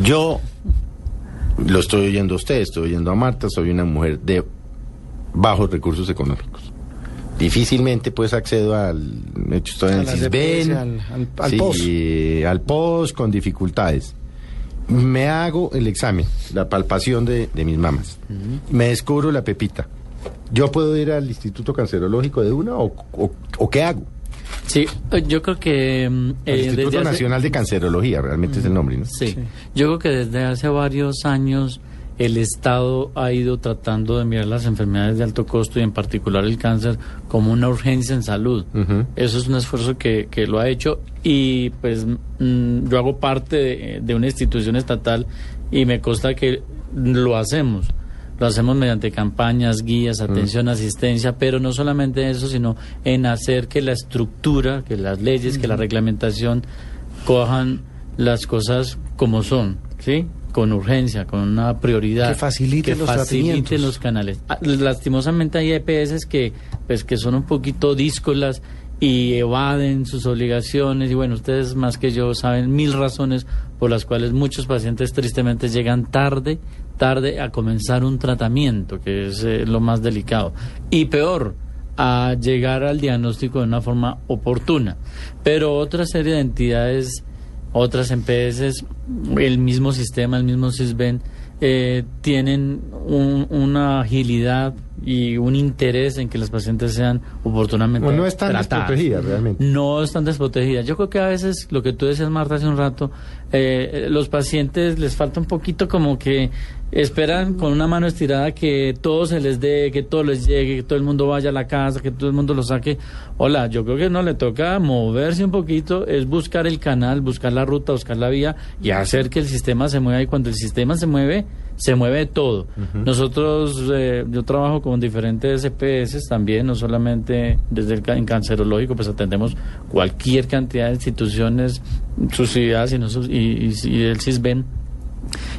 Yo lo estoy oyendo a usted, estoy oyendo a Marta, soy una mujer de bajos recursos económicos. Difícilmente pues accedo al hecho estoy en el CISBEN, al- al- al sí, POS. al POS con dificultades. Me hago el examen, la palpación de, de mis mamas. Me descubro la pepita. ¿Yo puedo ir al Instituto Cancerológico de una o, o- o qué hago? Sí, yo creo que... mm, El eh, Instituto desde hace- Nacional de Cancerología, realmente es el nombre, ¿no? Sí. yo creo que desde hace varios años el Estado ha ido tratando de mirar las enfermedades de alto costo y en particular el cáncer como una urgencia en salud. Eso es un esfuerzo que, que lo ha hecho y pues mm, yo hago parte de, de una institución estatal y me consta que lo hacemos. Lo hacemos mediante campañas, guías, atención, asistencia, pero no solamente eso, sino en hacer que la estructura, que las leyes, que la reglamentación cojan las cosas como son, ¿sí? Con urgencia, con una prioridad. Que faciliten los faciliten los canales. Ah, Lastimosamente hay EPS que, pues, que son un poquito díscolas y evaden sus obligaciones y bueno, ustedes más que yo saben mil razones por las cuales muchos pacientes tristemente llegan tarde, tarde a comenzar un tratamiento, que es eh, lo más delicado. Y peor, a llegar al diagnóstico de una forma oportuna. Pero otra serie de entidades, otras EPS, el mismo sistema, el mismo CISBEN, eh, tienen un- una agilidad y un interés en que los pacientes sean oportunamente Bueno, no están tratadas. desprotegidas realmente. No están desprotegidas. Yo creo que a veces, lo que tú decías, Marta, hace un rato, eh, los pacientes les falta un poquito como que esperan con una mano estirada que todo se les dé, que todo les llegue, que todo el mundo vaya a la casa, que todo el mundo lo saque. Hola, yo creo que no le toca moverse un poquito, es buscar el canal, buscar la ruta, buscar la vía y hacer que el sistema se mueva. Y cuando el sistema se mueve, se mueve todo. Nosotros, eh, yo trabajo con diferentes EPS también, no solamente desde el en cancerológico, pues atendemos cualquier cantidad de instituciones subsidiadas y, no y, y- y el CISBEN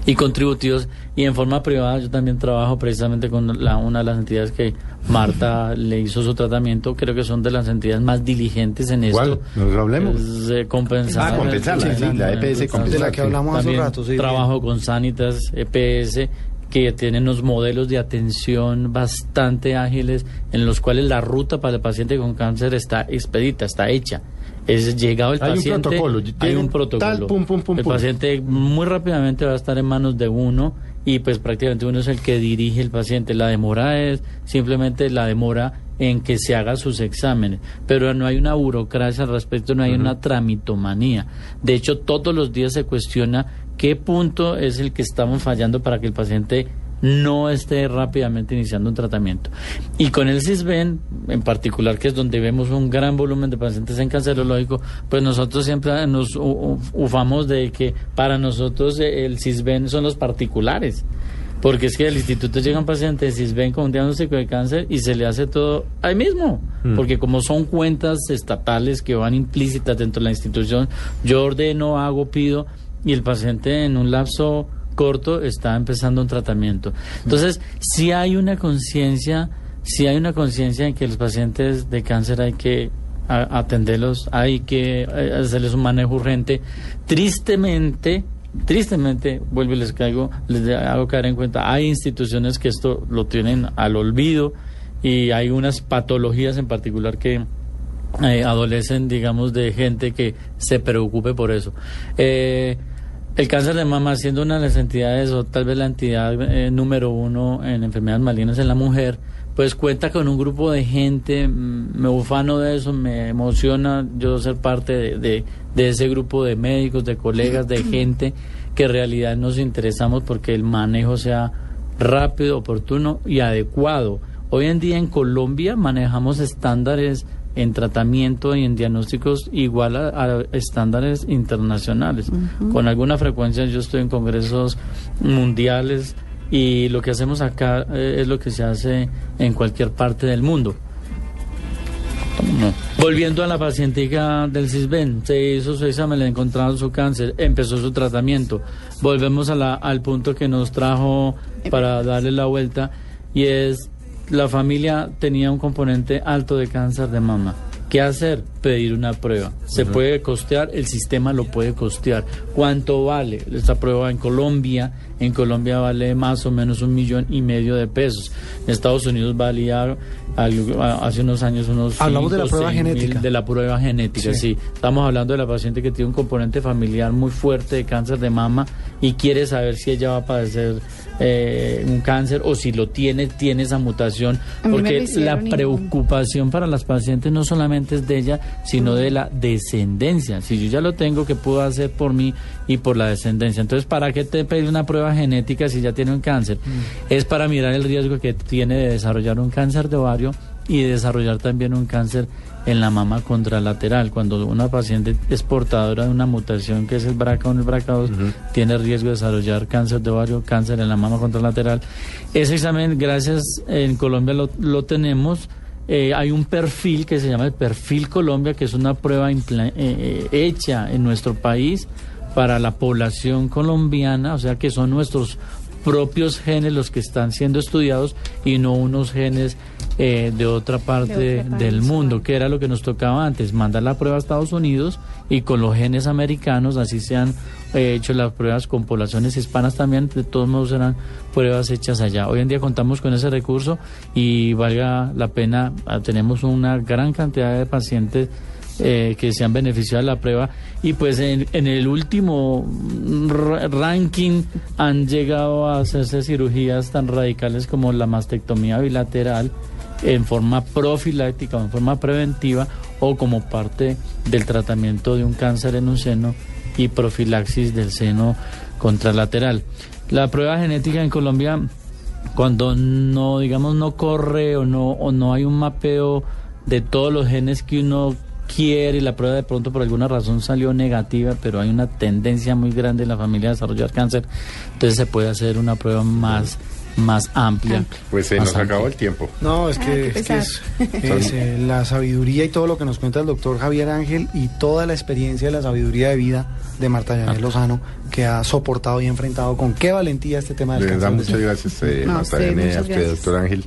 y contributivos y en forma privada yo también trabajo precisamente con la, una de las entidades que Marta le hizo su tratamiento creo que son de las entidades más diligentes en ¿Cuál? esto Nos hablemos. Es, eh, compensar Ah, compensarla, sí, la EPS De compensar. la que hablamos hace rato, sí. trabajo con Sanitas EPS que tienen unos modelos de atención bastante ágiles en los cuales la ruta para el paciente con cáncer está expedita, está hecha. Es llegado el Hay un paciente, protocolo, hay un protocolo. tal, pum, pum, pum, el paciente muy rápidamente va a estar en manos de uno y pues prácticamente uno es el que dirige el paciente. La demora es simplemente la demora en que se haga sus exámenes, pero no hay una burocracia al respecto, no hay una tramitomanía. De hecho, todos los días se cuestiona qué punto es el que estamos fallando para que el paciente no esté rápidamente iniciando un tratamiento. Y con el CISBEN, en particular, que es donde vemos un gran volumen de pacientes en cancerológico, pues nosotros siempre nos ufamos de que para nosotros eh, el CISBEN son los particulares. Porque es que al instituto llega un paciente de CISBEN con un diagnóstico de cáncer y se le hace todo ahí mismo. Porque como son cuentas estatales que van implícitas dentro de la institución, yo ordeno, hago, pido y el paciente en un lapso corto está empezando un tratamiento. Entonces, si hay una conciencia, si hay una conciencia en que los pacientes de cáncer hay que atenderlos, hay que eh, hacerles un manejo urgente. Tristemente, tristemente, vuelvo y les caigo, les hago caer en cuenta, hay instituciones que esto lo tienen al olvido y hay unas patologías en particular que eh, adolecen, digamos, de gente que se preocupe por eso. Eh, el cáncer de mama, siendo una de las entidades, o tal vez la entidad eh, número uno en enfermedades malignas en la mujer, pues cuenta con un grupo de gente, mm, me ufano de eso, me emociona yo ser parte de, de- de ese grupo de médicos, de colegas, de gente que en realidad nos interesamos porque el manejo sea rápido, oportuno y adecuado. Hoy en día en Colombia manejamos estándares en tratamiento y en diagnósticos igual a, a estándares internacionales. Con alguna frecuencia yo estoy en congresos mundiales y lo que hacemos acá eh, es lo que se hace en cualquier parte del mundo. No. Volviendo a la pacientica del CISBEN, se hizo su examen, le encontraron su cáncer, empezó su tratamiento. Volvemos a la- al punto que nos trajo para darle la vuelta y es la familia tenía un componente alto de cáncer de mama. ¿Qué hacer? Pedir una prueba. Se puede costear, el sistema lo puede costear. ¿Cuánto vale esta prueba en Colombia? En Colombia vale más o menos un millón y medio de pesos. En Estados Unidos valía algo- hace unos años unos Hablamos de la prueba mil genética. de la prueba genética, Sí. sí. Estamos hablando de la paciente que tiene un componente familiar muy fuerte de cáncer de mama y quiere saber si ella va a padecer eh, un cáncer o si lo tiene, tiene esa mutación. Porque la preocupación para las pacientes no solamente es de ella, sino de la descendencia. Si yo ya lo tengo, ¿qué puedo hacer por mí y por la descendencia? Entonces, ¿para qué te pedí una prueba genética si ya tiene un cáncer? Es para mirar el riesgo que tiene de desarrollar un cáncer de ovario y de desarrollar también un cáncer en la mama contralateral. Cuando una paciente es portadora de una mutación que es el BRCA1 y el BRCA2, tiene riesgo de desarrollar cáncer de ovario, cáncer en la mama contralateral. Ese examen, gracias, en Colombia lo, lo tenemos. Eh, hay un perfil que se llama el Perfil Colombia, que es una prueba eh, eh, hecha en nuestro país para la población colombiana, o sea que son nuestros propios genes los que están siendo estudiados y no unos genes eh, de otra parte De del país, mundo, claro. que era lo que nos tocaba antes, mandar la prueba a Estados Unidos y con los genes americanos, así se han eh, hecho las pruebas con poblaciones hispanas también, de todos modos eran pruebas hechas allá. Hoy en día contamos con ese recurso y valga la pena, ah, tenemos una gran cantidad de pacientes eh, que se han beneficiado de la prueba y pues en, el último ra- ranking han llegado a hacerse cirugías tan radicales como la mastectomía bilateral en forma profiláctica o en forma preventiva o como parte del tratamiento de un cáncer en un seno y profilaxis del seno contralateral. La prueba genética en Colombia cuando no digamos no corre o no o no hay un mapeo de todos los genes que uno quiere y la prueba de pronto por alguna razón salió negativa pero hay una tendencia muy grande en la familia a desarrollar cáncer entonces se puede hacer una prueba más más amplia Pues se más nos amplia. acabó el tiempo. No, es Ah, que, qué es, que pesar. es- es, eh, la sabiduría y todo lo que nos cuenta el doctor Javier Ángel y toda la experiencia de la sabiduría de vida de Marta Yanel Lozano, que ha soportado y enfrentado con qué valentía este tema del De verdad, cáncer. muchas gracias, eh, No, Marta muchas a usted, gracias. doctor Ángel.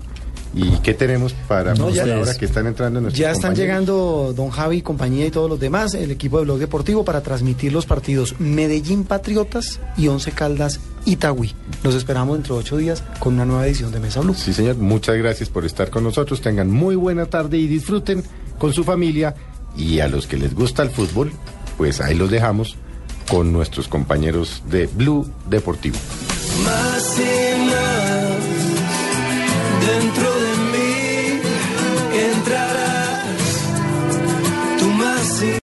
¿Y qué tenemos para No, ya- ahora que están entrando nuestros Ya están compañeros? llegando don Javi, compañía y todos los demás, el equipo de Blog Deportivo para transmitir los partidos Medellín Patriotas y Once Caldas Itagüí. Los esperamos dentro de ocho días con una nueva edición de Mesa Blue. Sí, señor, muchas gracias por estar con nosotros. Tengan muy buena tarde y disfruten con su familia. Y a los que les gusta el fútbol, pues ahí los dejamos con nuestros compañeros de Blue Deportivo.